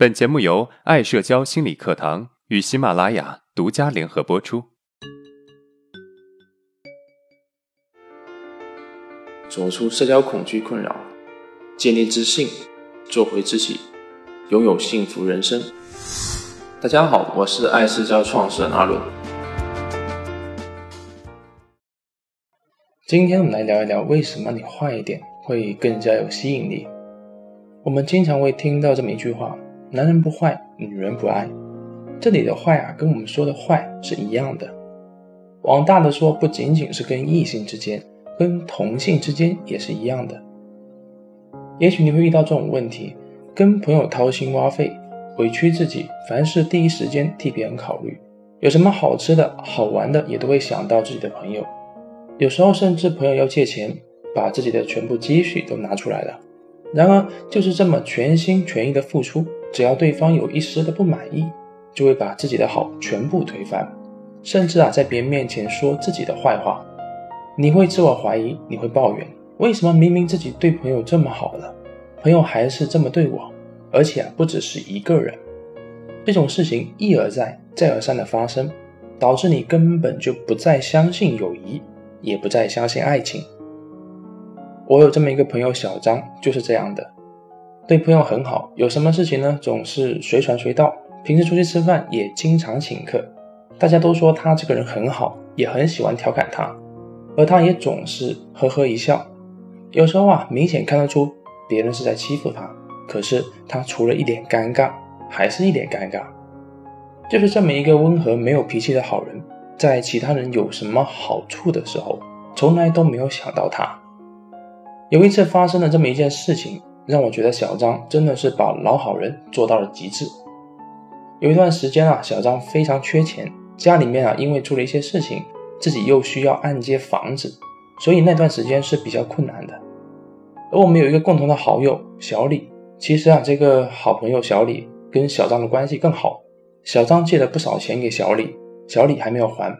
本节目由爱社交心理课堂与喜马拉雅独家联合播出。走出社交恐惧困扰，建立自信，做回自己，拥有幸福人生。大家好，我是爱社交创始人阿伦。今天我们来聊一聊，为什么你坏一点会更加有吸引力。我们经常会听到这么一句话：“男人不坏，女人不爱。”这里的坏啊，跟我们说的坏是一样的。往大的说，不仅仅是跟异性之间，跟同性之间也是一样的。也许你会遇到这种问题：跟朋友掏心挖肺，委屈自己，凡事第一时间替别人考虑，有什么好吃的好玩的，也都会想到自己的朋友。有时候甚至朋友要借钱，把自己的全部积蓄都拿出来了。然而，就是这么全心全意的付出，只要对方有一丝的不满意，就会把自己的好全部推翻，甚至啊，在别人面前说自己的坏话。你会自我怀疑，你会抱怨，为什么明明自己对朋友这么好了，朋友还是这么对我？而且啊，不只是一个人，这种事情一而再、再而三的发生，导致你根本就不再相信友谊，也不再相信爱情。我有这么一个朋友小张，就是这样的，对朋友很好，有什么事情呢，总是随传随到。平时出去吃饭也经常请客，大家都说他这个人很好，也很喜欢调侃他，而他也总是呵呵一笑。有时候啊，明显看得出别人是在欺负他，可是他除了一脸尴尬，还是一脸尴尬。就是这么一个温和没有脾气的好人，在其他人有什么好处的时候，从来都没有想到他。有一次发生了这么一件事情，让我觉得小张真的是把老好人做到了极致。有一段时间啊，小张非常缺钱，家里面啊因为出了一些事情，自己又需要按揭房子，所以那段时间是比较困难的。而我们有一个共同的好友小李，其实啊这个好朋友小李跟小张的关系更好，小张借了不少钱给小李，小李还没有还，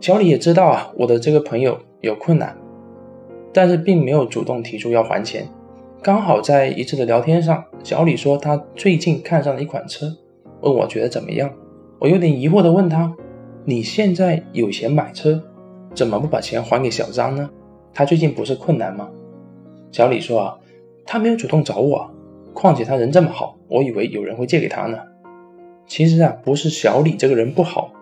小李也知道啊我的这个朋友有困难。但是并没有主动提出要还钱。刚好在一次的聊天上，小李说他最近看上了一款车，问我觉得怎么样。我有点疑惑的问他：“你现在有钱买车，怎么不把钱还给小张呢？他最近不是困难吗？”小李说：“啊，他没有主动找我，况且他人这么好，我以为有人会借给他呢。其实啊，不是小李这个人不好，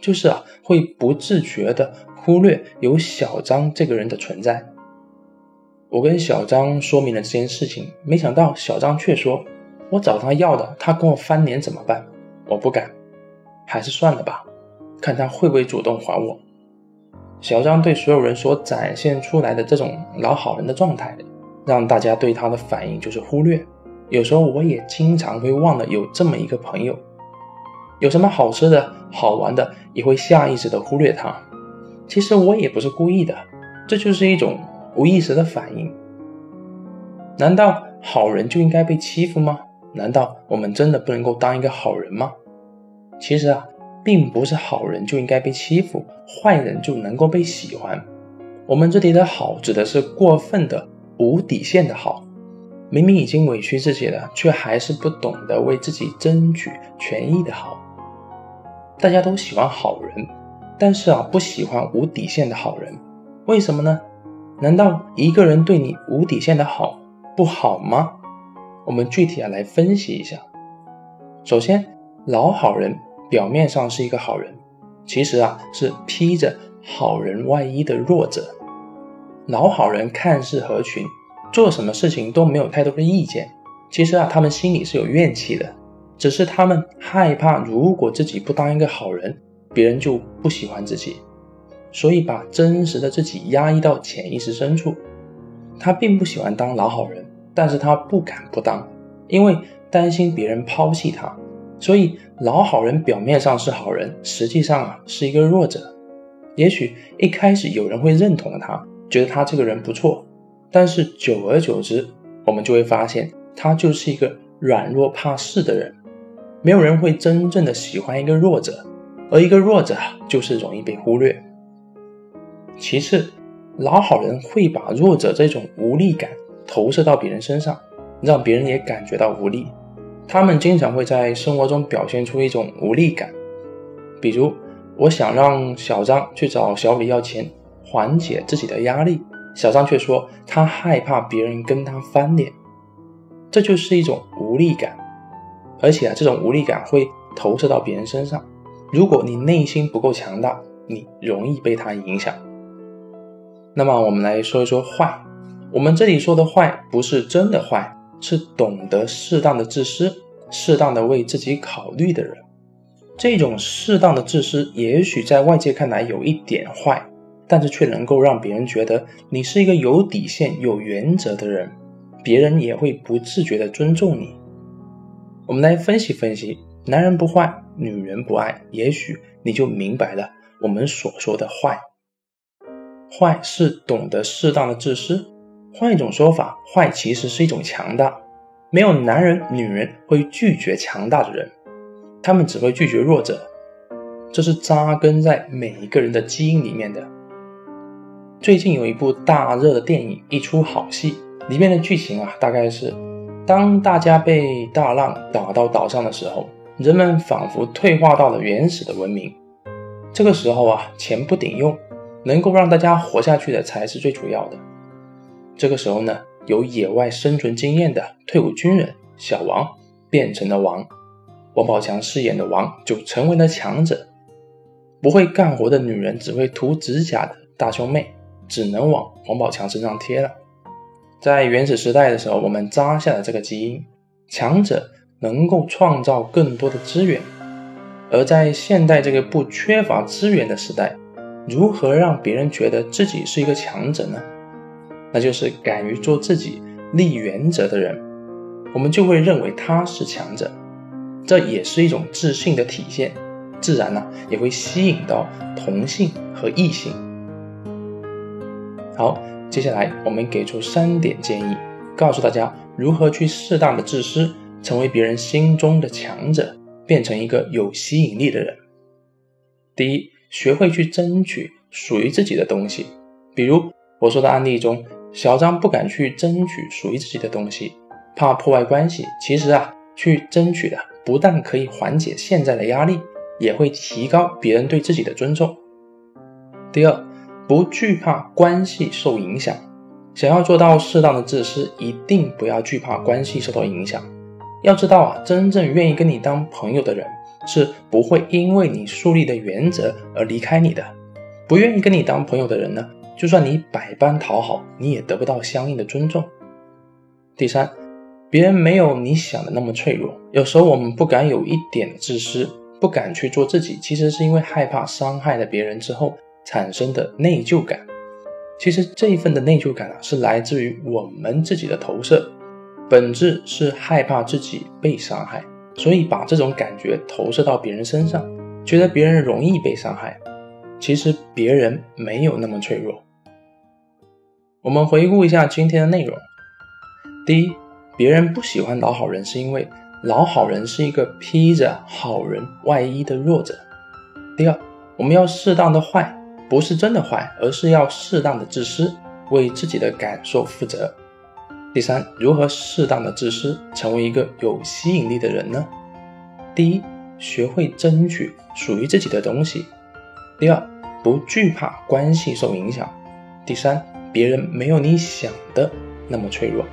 就是啊，会不自觉的忽略有小张这个人的存在。”我跟小张说明了这件事情，没想到小张却说：“我找他要的，他跟我翻脸怎么办？我不敢，还是算了吧，看他会不会主动还我。”小张对所有人所展现出来的这种老好人的状态，让大家对他的反应就是忽略。有时候我也经常会忘了有这么一个朋友，有什么好吃的好玩的，也会下意识的忽略他。其实我也不是故意的，这就是一种。无意识的反应，难道好人就应该被欺负吗？难道我们真的不能够当一个好人吗？其实啊，并不是好人就应该被欺负，坏人就能够被喜欢。我们这里的好指的是过分的、无底线的好。明明已经委屈自己了，却还是不懂得为自己争取权益的好。大家都喜欢好人，但是啊，不喜欢无底线的好人，为什么呢？难道一个人对你无底线的好不好吗？我们具体啊来分析一下。首先，老好人表面上是一个好人，其实啊是披着好人外衣的弱者。老好人看似合群，做什么事情都没有太多的意见。其实啊，他们心里是有怨气的，只是他们害怕，如果自己不当一个好人，别人就不喜欢自己。所以把真实的自己压抑到潜意识深处，他并不喜欢当老好人，但是他不敢不当，因为担心别人抛弃他。所以老好人表面上是好人，实际上啊是一个弱者。也许一开始有人会认同他，觉得他这个人不错，但是久而久之，我们就会发现他就是一个软弱怕事的人。没有人会真正的喜欢一个弱者，而一个弱者就是容易被忽略。其次，老好人会把弱者这种无力感投射到别人身上，让别人也感觉到无力。他们经常会在生活中表现出一种无力感，比如我想让小张去找小李要钱，缓解自己的压力，小张却说他害怕别人跟他翻脸，这就是一种无力感，而且啊，这种无力感会投射到别人身上。如果你内心不够强大，你容易被他影响。那么我们来说一说坏，我们这里说的坏不是真的坏。是懂得适当的自私，适当的为自己考虑的人。这种适当的自私，也许在外界看来有一点坏，但是却能够让别人觉得你是一个有底线、有原则的人，别人也会不自觉的尊重你。我们来分析分析，男人不坏，女人不爱，也许你就明白了我们所说的坏。坏是懂得适当的自私。换一种说法，坏其实是一种强大。没有男人、女人会拒绝强大的人，他们只会拒绝弱者。这是扎根在每一个人的基因里面的。最近有一部大热的电影《一出好戏》，里面的剧情啊，大概是当大家被大浪打到岛上的时候，人们仿佛退化到了原始的文明。这个时候啊，钱不顶用，能够让大家活下去的才是最主要的。这个时候呢，有野外生存经验的退伍军人小王变成了王，王宝强饰演的王就成为了强者。不会干活的女人，只会涂指甲的大胸妹，只能往王宝强身上贴了。在原始时代的时候，我们扎下了这个基因，强者能够创造更多的资源。而在现代这个不缺乏资源的时代，如何让别人觉得自己是一个强者呢？那就是敢于做自己、立原则的人，我们就会认为他是强者，这也是一种自信的体现，自然呢也会吸引到同性和异性。好，接下来我们给出三点建议，告诉大家如何去适当的自私，成为别人心中的强者，变成一个有吸引力的人。第一，学会去争取属于自己的东西，比如我说的案例中。小张不敢去争取属于自己的东西，怕破坏关系。其实啊，去争取的不但可以缓解现在的压力，也会提高别人对自己的尊重。第二，不惧怕关系受影响。想要做到适当的自私，一定不要惧怕关系受到影响。要知道啊，真正愿意跟你当朋友的人，是不会因为你树立的原则而离开你的。不愿意跟你当朋友的人呢？就算你百般讨好，你也得不到相应的尊重。第三，别人没有你想的那么脆弱。有时候我们不敢有一点自私，不敢去做自己，其实是因为害怕伤害了别人之后产生的内疚感。其实这一份的内疚感啊，是来自于我们自己的投射，本质是害怕自己被伤害，所以把这种感觉投射到别人身上，觉得别人容易被伤害。其实别人没有那么脆弱。我们回顾一下今天的内容。第一，别人不喜欢老好人，是因为老好人是一个披着好人外衣的弱者。第二，我们要适当的坏，不是真的坏，而是要适当的自私，为自己的感受负责。第三，如何适当的自私，成为一个有吸引力的人呢？第一，学会争取属于自己的东西；第二，不惧怕关系受影响；第三。别人没有你想的那么脆弱。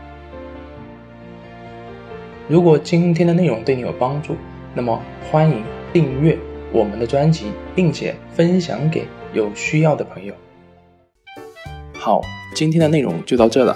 如果今天的内容对你有帮助，那么欢迎订阅我们的专辑，并且分享给有需要的朋友。好，今天的内容就到这了。